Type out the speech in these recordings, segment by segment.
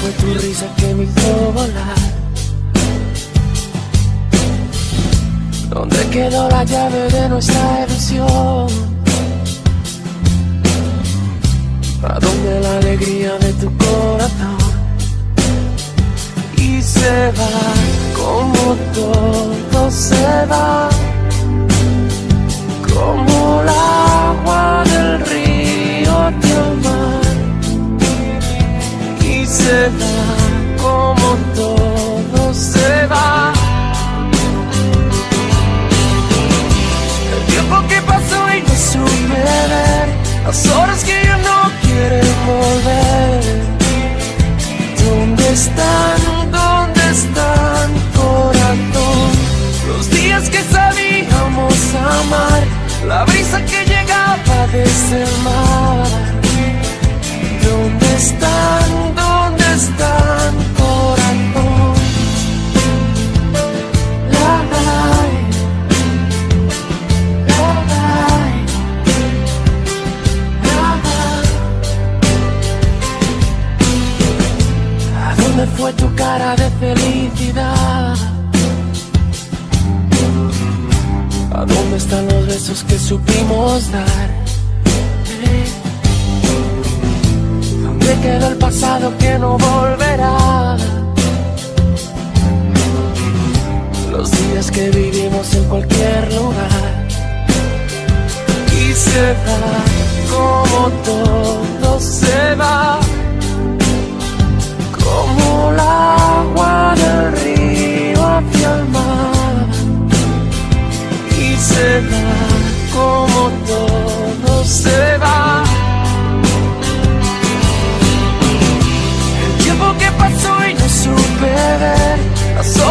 fue tu risa que me hizo volar? ¿Dónde quedó la llave de nuestra ilusión? ¿A dónde la alegría de tu corazón? Y se va como todo se va, se va como todo se va. El tiempo que pasó y no supe ver, las horas que ya no quieren volver. ¿Dónde están? ¿Dónde están, corazón? Los días que sabíamos amar, la brisa que llegaba desde el mar. ¿Dónde están? Fue tu cara de felicidad? ¿A dónde están los besos que supimos dar? Quedó el pasado que no volverá? Los días que vivimos en cualquier lugar. Y se va como todo se va. Como el agua del río hacia el mar. Y se va como todo se va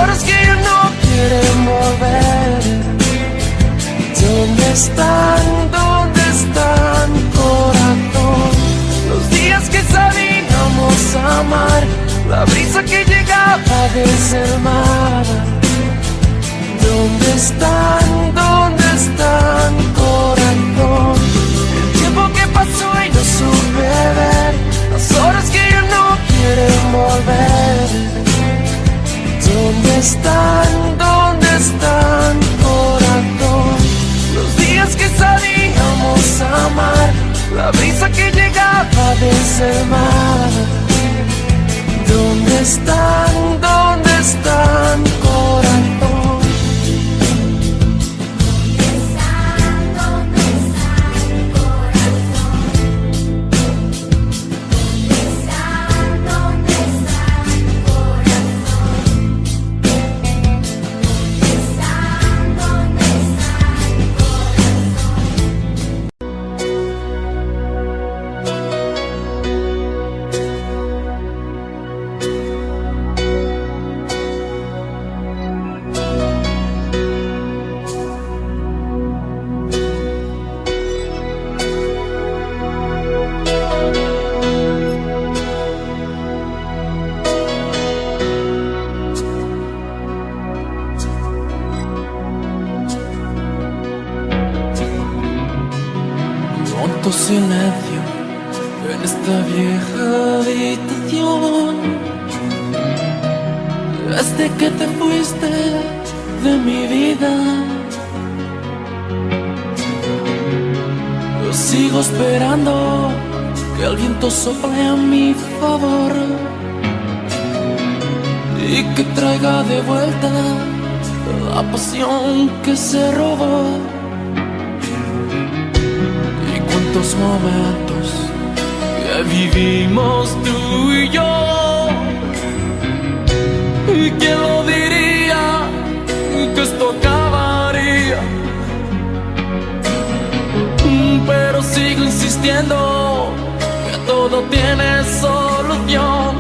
horas que no quieren volver ¿Dónde están? ¿Dónde están, corazón? Los días que sabíamos amar, la brisa que llegaba desde el mar. ¿Dónde están? ¿Dónde están, corazón? El tiempo que pasó y no supe ver, las horas que ya no quieren volver. ¿Dónde están? ¿Dónde están, corazón? Los días que sabíamos amar, la brisa que llegaba desde el mar. ¿Dónde están? ¿Dónde están, corazón? Todo tiene solución.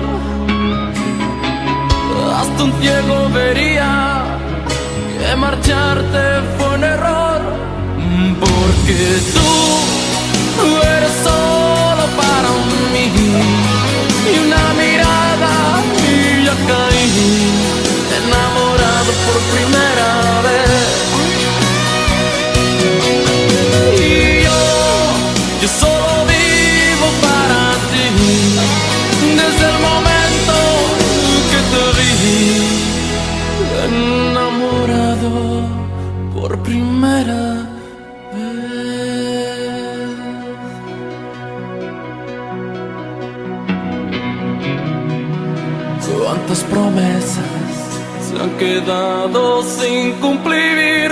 Hasta un ciego vería que marcharte fue un error. Porque tú eres solo para mí. Y una mirada y ya caí, enamorado por primera vez. el momento que te vi enamorado por primera vez. Cuántas promesas se han quedado sin cumplir,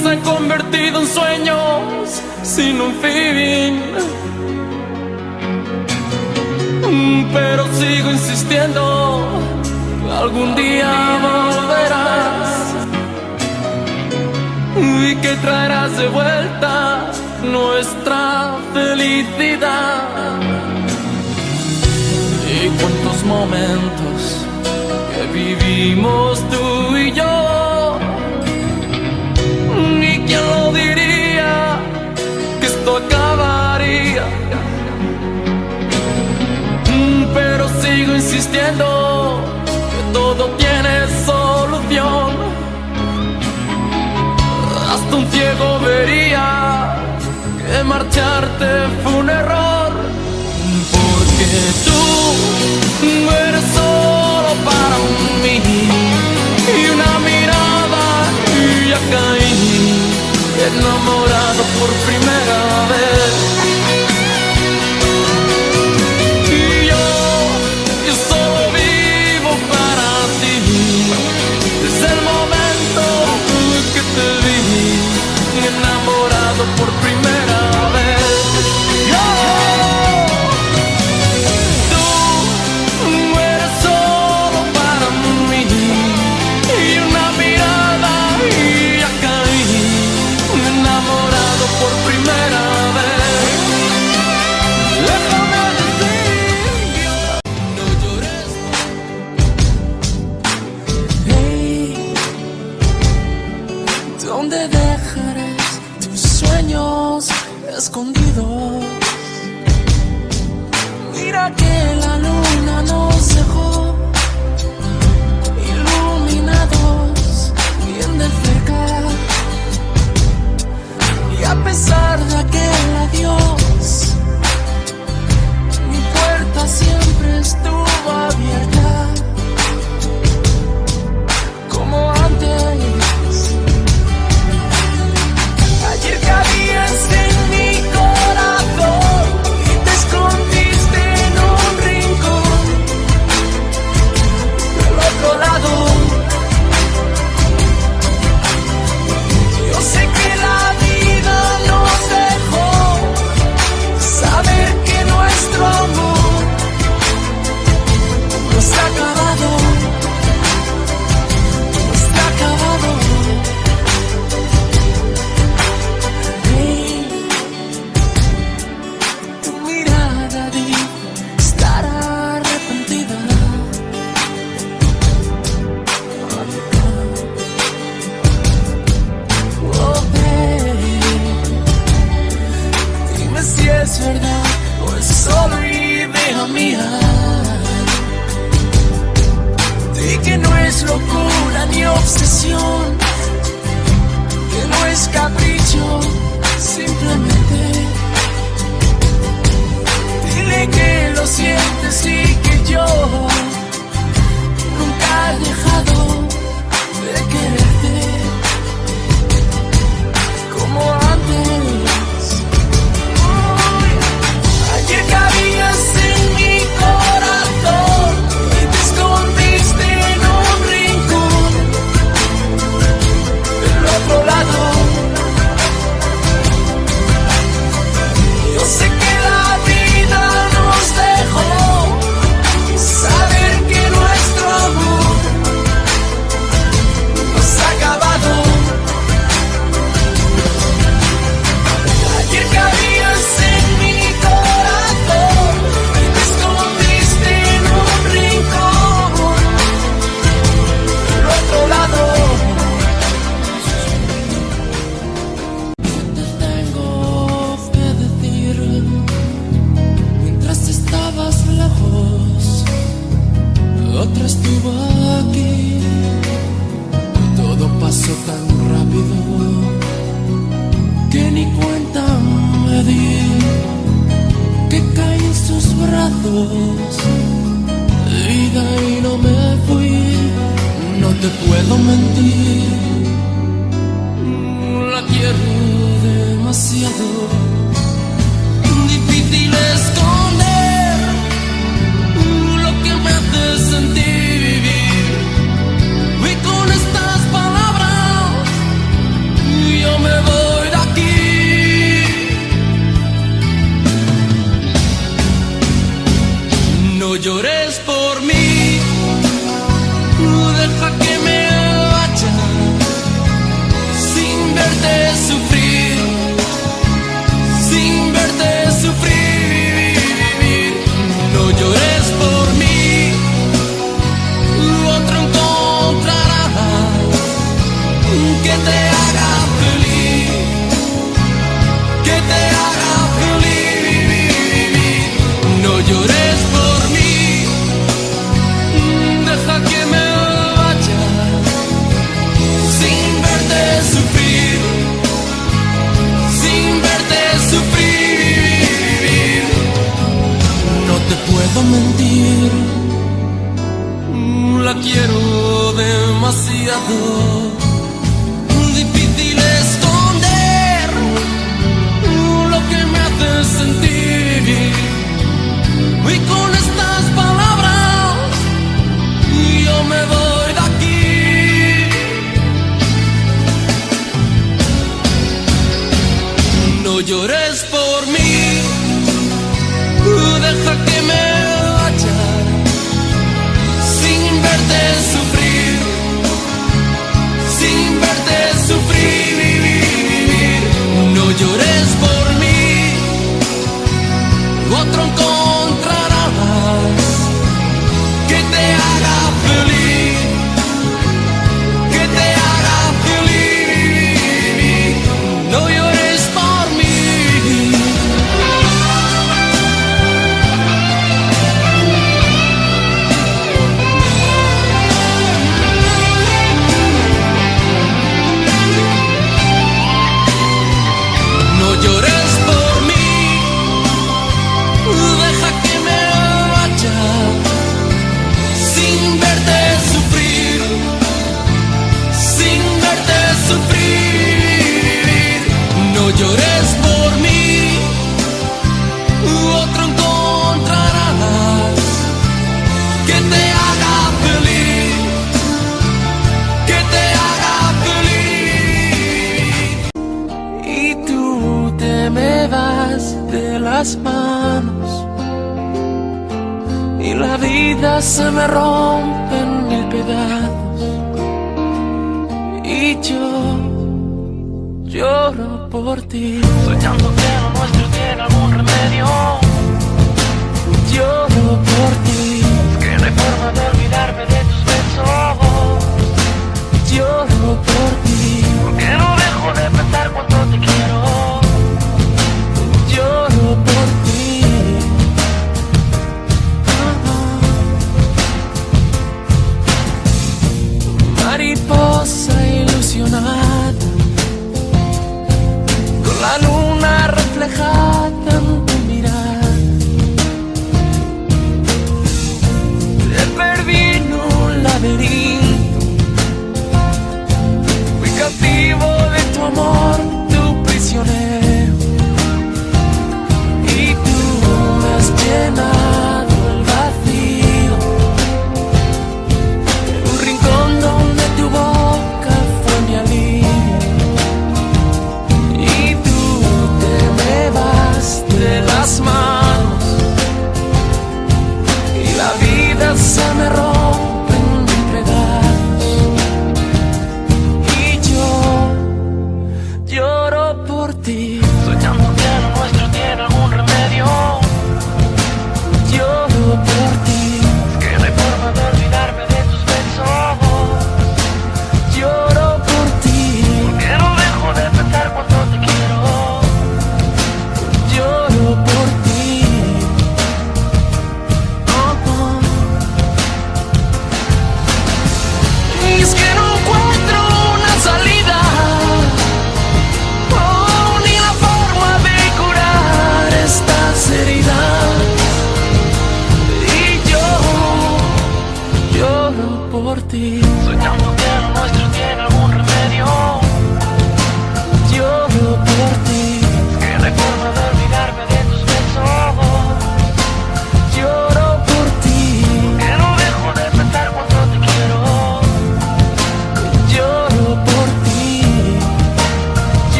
se han convertido en sueños sin un fin. Pero sigo insistiendo, algún día volverás y que traerás de vuelta nuestra felicidad. Y cuántos momentos que vivimos tú y yo, ni quien lo diría que esto acabaría. insistiendo que todo tiene solución. Hasta un ciego vería que marcharte fue un error. Porque tú no eres solo para mí. Y una mirada y ya caí, enamorado por primera vez.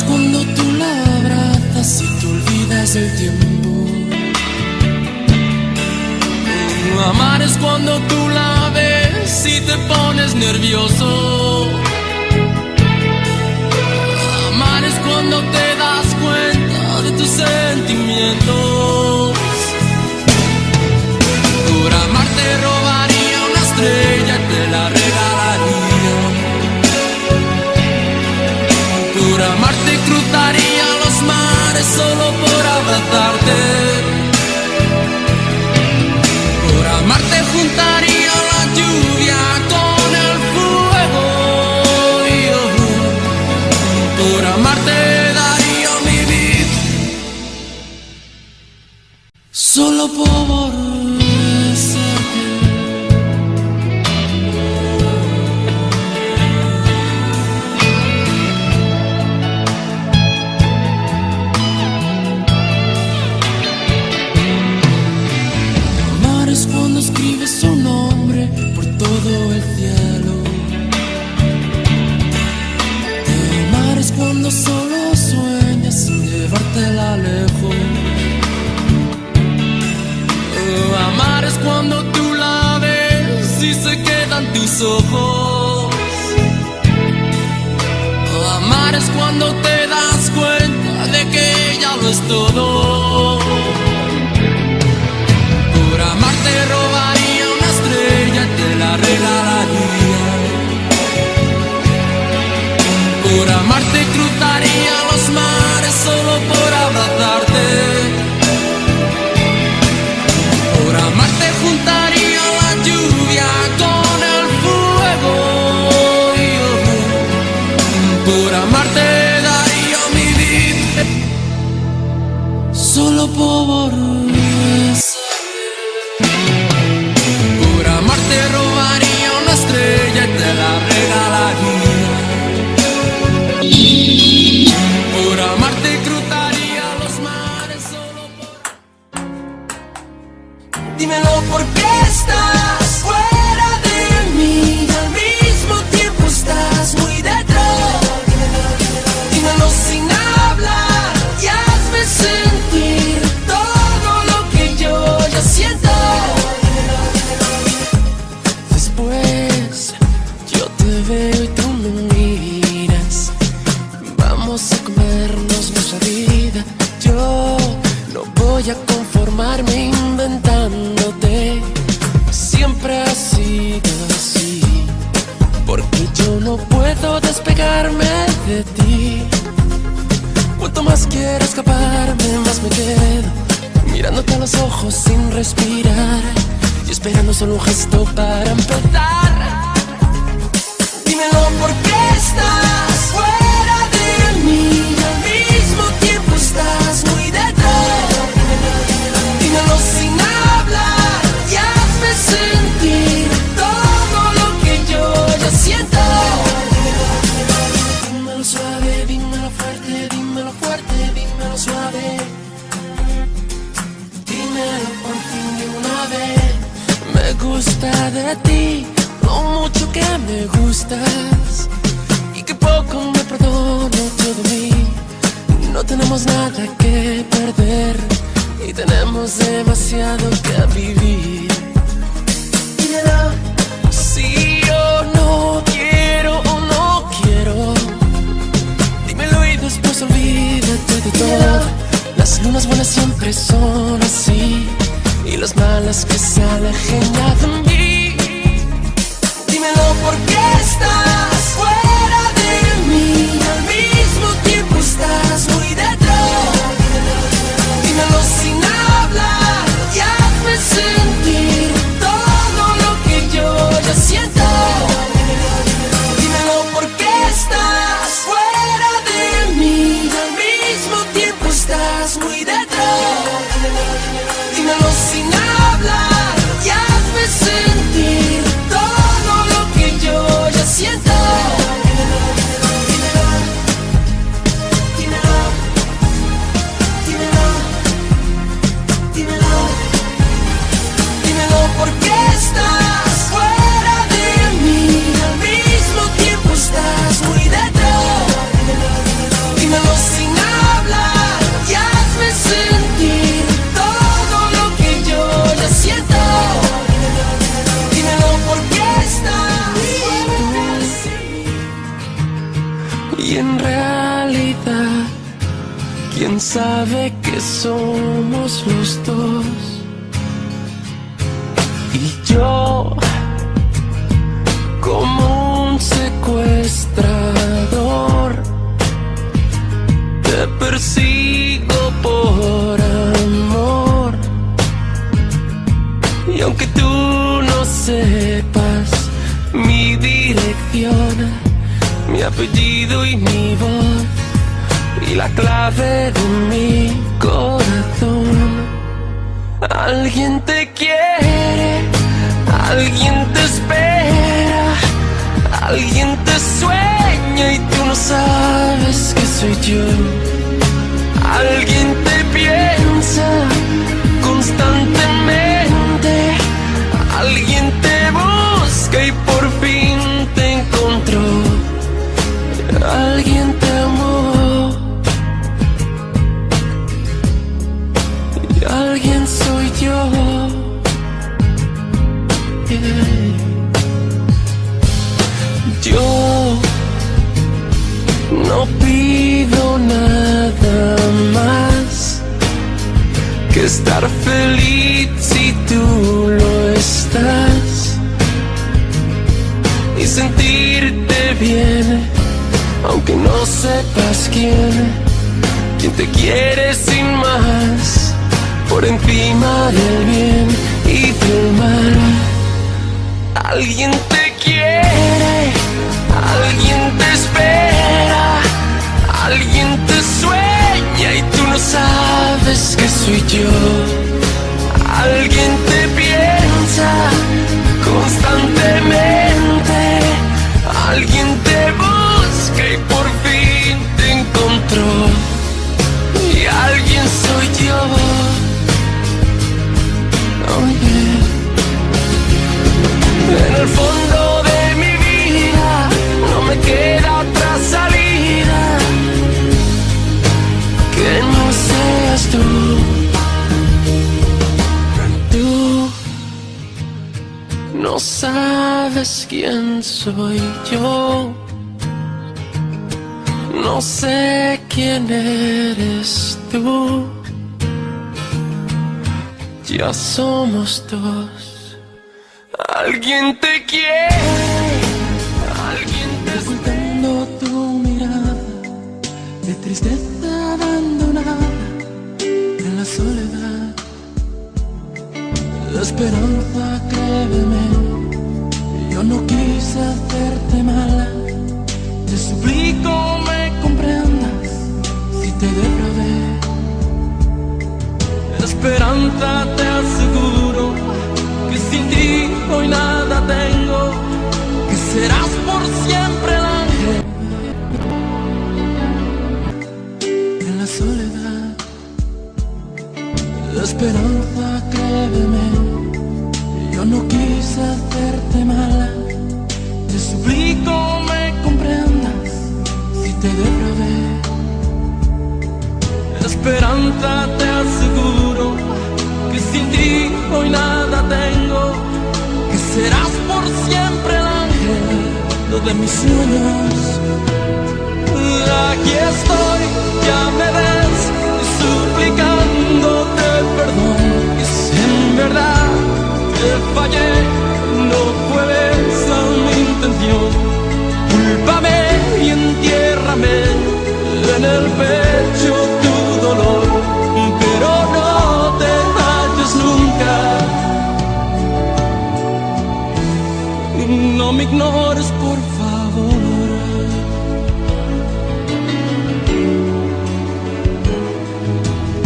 Es cuando tú la abrazas y te olvidas del tiempo. Amar es cuando tú la ves y te pones nervioso. Amar es cuando te das cuenta de tus sentimientos. Solo por abrazarte. Por amarte juntaría la lluvia con el fuego. Por amarte daría mi vida. Solo por es cuando te das cuenta de que ya lo es todo. Por amar te robaría una estrella y te la regalaría. Por amar te cruzaría los mares solo por abrazarte. Solo despegarme de ti. Cuanto más quiero escaparme, más me quedo mirándote a los ojos sin respirar y esperando solo un gesto para empezar. Dímelo por qué estás fuera de mí Y que poco me perdono yo de mí. No tenemos nada que perder y tenemos demasiado que vivir. Si yo no quiero o no quiero. Dímelo y después olvídate de todo. Las lunas buenas siempre son así. Y las malas que se alejen de mí. Dímelo alguien te sueña y tú no sabes que soy yo. Alguien te piensa constantemente, aunque no sepas quién, quien te quiere sin más, por encima del bien y del mal. Alguien te quiere, alguien te espera, alguien te sueña y tú no sabes que soy yo. Alguien te piensa constantemente, alguien te alguien soy yo. Yeah. En el fondo de mi vida no me queda otra salida que no seas tú. Tú no sabes quién soy yo. No sé quién eres tú. Ya somos dos. Alguien te quiere, alguien te ocultando tu mirada de tristeza abandonada en la soledad. Esperanza, créeme, yo no quise hacerte mala. Te suplico me comprendas si te defraudé. Esperanza, te aseguro que sin ti hoy nada tengo, que serás por siempre el ángel en la soledad. Esperanza, créeme, yo no quise hacerte mala. Te suplico me comprendas si te defraudé. Esperanza, te aseguro que sin ti hoy nada tengo, que serás por siempre el ángel de mis sueños. Aquí estoy, ya me ves, suplicándote perdón. Y si en verdad te fallé, no fue esa mi intención. Cúlpame y entiérrame en el pecho No me ignores, por favor.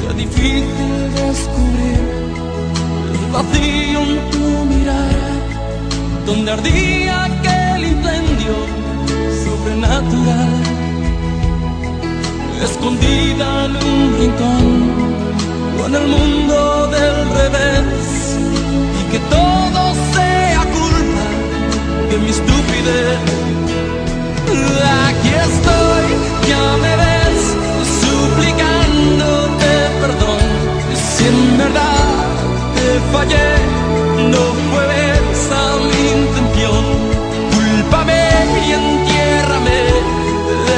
Qué difícil descubrir el vacío en tu mirada, donde ardía aquel incendio sobrenatural, escondida en un rincón o en el mundo del revés, Aquí estoy, ya me ves, suplicándote perdón. Si en verdad te fallé, no fue esa mi intención. Cúlpame y entiérrame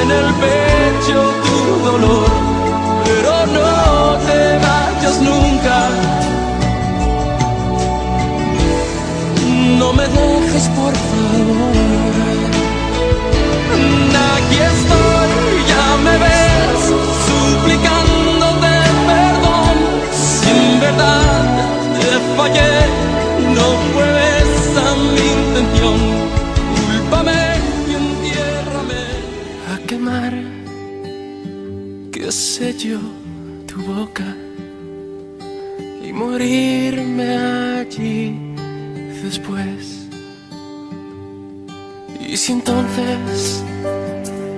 en el dolor, pero no te vayas nunca. No me por favor. Aquí estoy, ya me ves, suplicándote perdón. Si en verdad te fallé, no fue esa mi intención. Cúlpame y entiérrame. a quemar que sello tu boca y morirme allí si entonces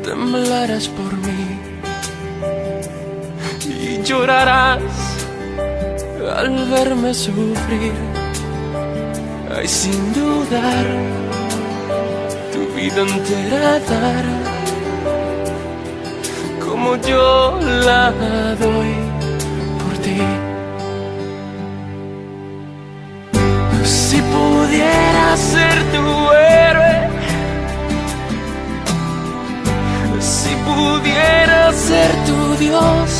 temblarás por mí y llorarás al verme sufrir, ay sin dudar tu vida entera dar como yo la doy por ti. Si pudiera ser tu héroe, pudiera ser tu Dios,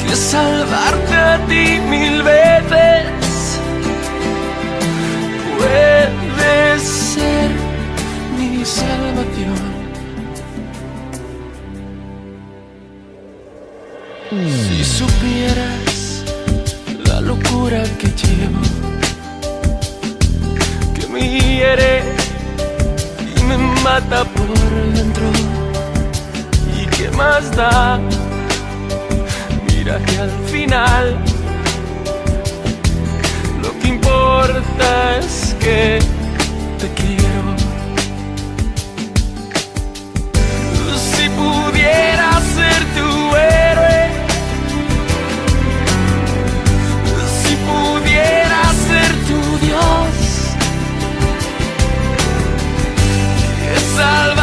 que salvarte a ti mil veces puede ser mi salvación. Si supieras la locura que llevo, que me hiere me mata por dentro, y qué más da, mira que al final lo que importa es que te quiero. Si pudiera ser tu héroe, si pudiera ser tu Dios, que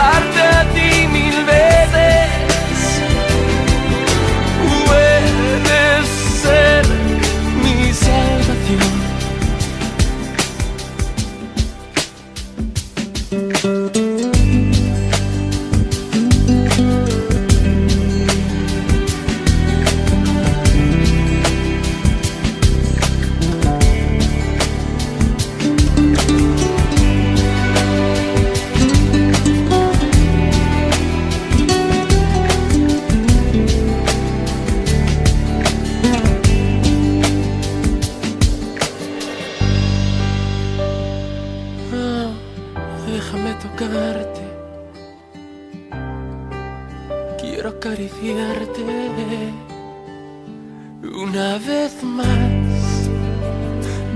una vez más.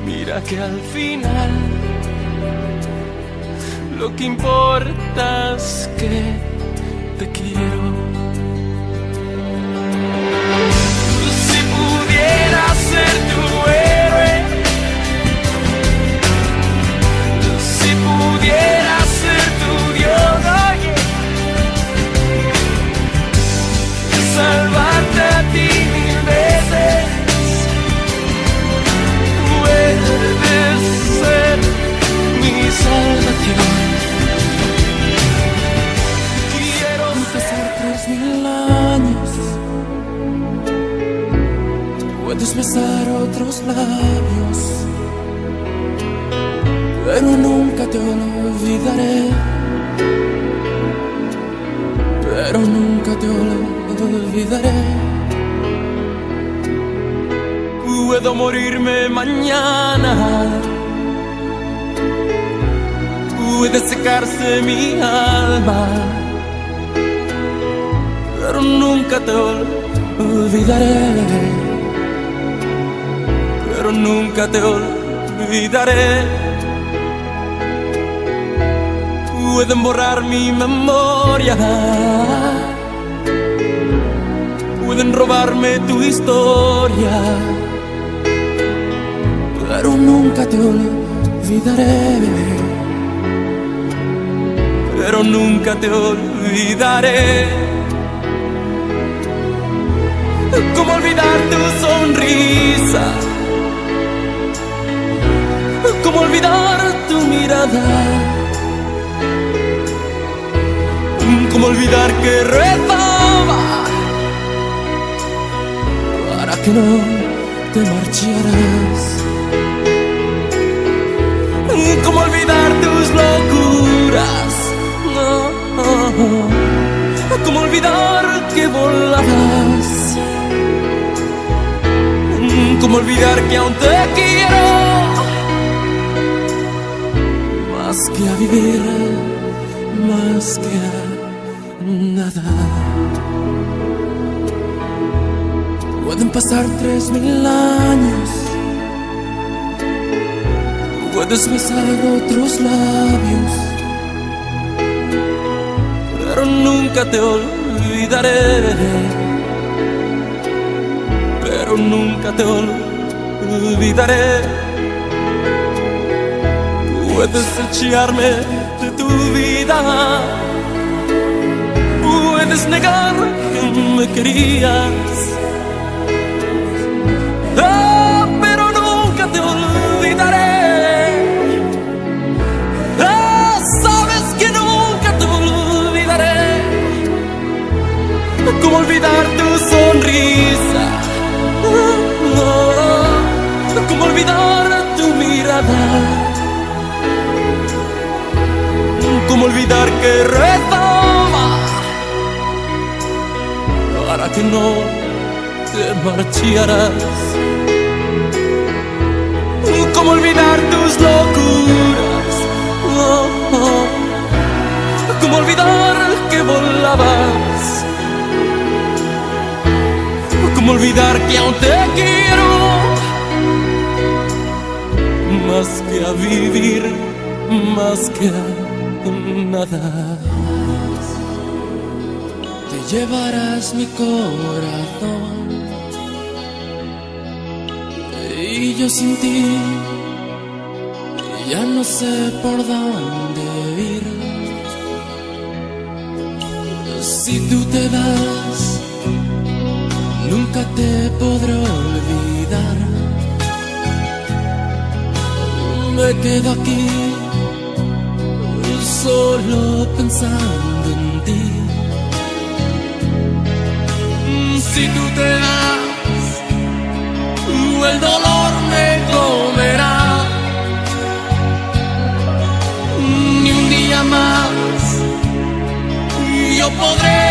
Mira que al final lo que importa es que te quiero. Si pudiera ser tu Puedes besar otros labios, pero nunca te olvidaré. Pero nunca te olvidaré. Puedo morirme mañana. Puede secarse mi alma. Pero nunca te olvidaré. Nunca te olvidaré. Pueden borrar mi memoria. Pueden robarme tu historia Pero nunca te olvidaré. pero nunca te olvidaré. ¿Cómo olvidar tu sonrisa? ¿Cómo olvidar tu mirada? ¿Cómo olvidar que rezaba para que no te marcharas? ¿Cómo olvidar tus locuras? ¿Cómo olvidar que volabas? ¿Cómo olvidar que aún te quiero? Más que a vivir, más que a nada. Pueden pasar tres mil años. Puedes besar otros labios. Pero nunca te olvidaré. Pero nunca te olvidaré. Puedes echarme de tu vida. Puedes negar que me querías. Ah, pero nunca te olvidaré. Ah, sabes que nunca te olvidaré. ¿Cómo olvidar olvidar que rezaba para que no te marcharas? ¿Cómo olvidar tus locuras? Oh, oh. ¿Cómo olvidar que volabas? ¿Cómo olvidar que aún te quiero? Más que a vivir, más que a nada. Te llevarás mi corazón y yo sin ti ya no sé por dónde ir. Si tú te vas, nunca te podré olvidar. Me quedo aquí solo pensando en ti. Si tú te vas, el dolor me comerá. Ni un día más yo podré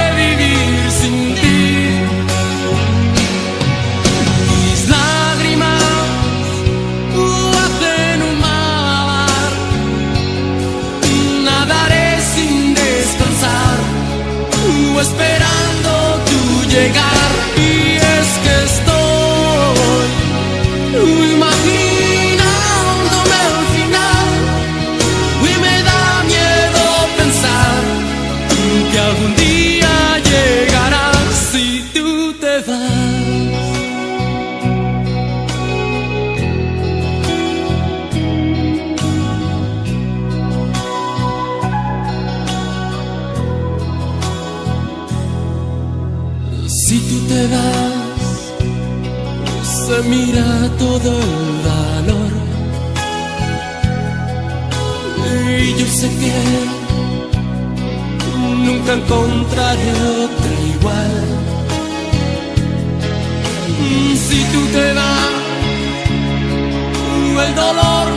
todo el valor. Y yo sé que nunca encontraré otra igual. Si tú te vas, el dolor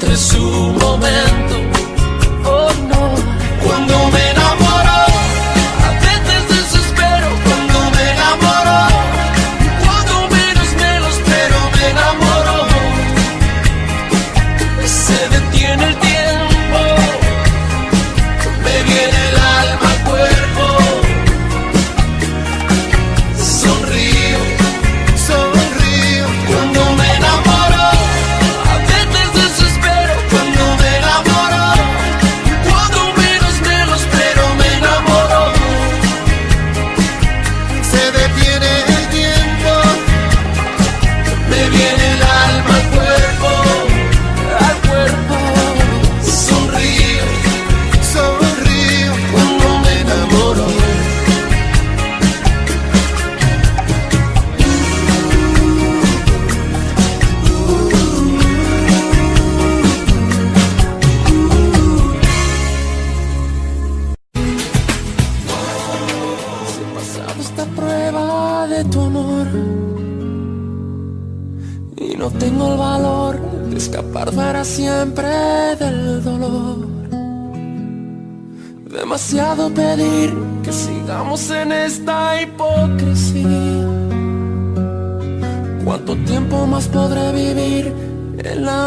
entre su momento.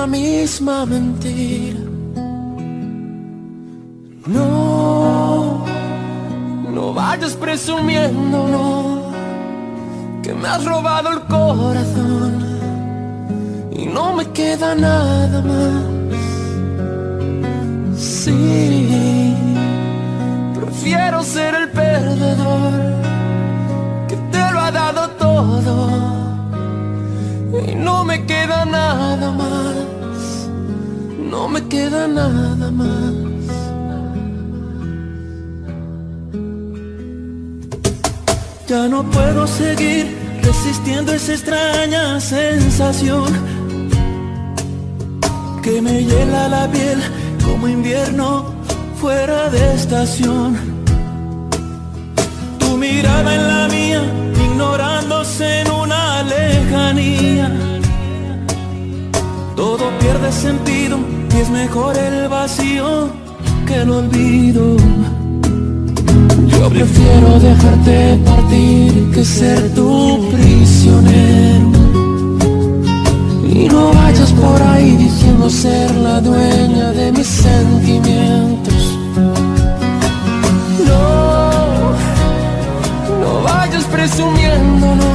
misma mentira. No, no vayas presumiendo, no, que me has robado el corazón y no me queda nada más. Sí, prefiero ser el perdedor que te lo ha dado todo y no me queda nada más, no me queda nada más. Ya no puedo seguir resistiendo esa extraña sensación que me hiela la piel como invierno fuera de estación. Tu mirada en la mía en una lejanía. Todo pierde sentido y es mejor el vacío que el olvido. Yo prefiero dejarte partir que ser tu prisionero. Y no vayas por ahí diciendo ser la dueña de mis sentimientos. presumiéndolo,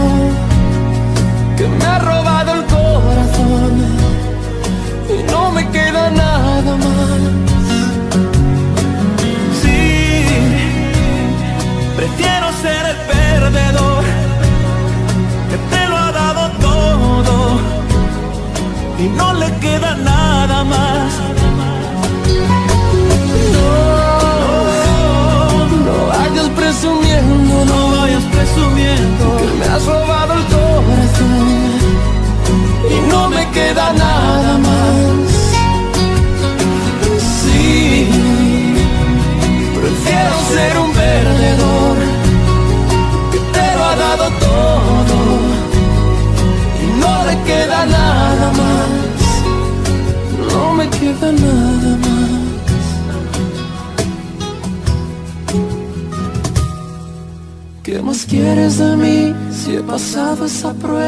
que me pasado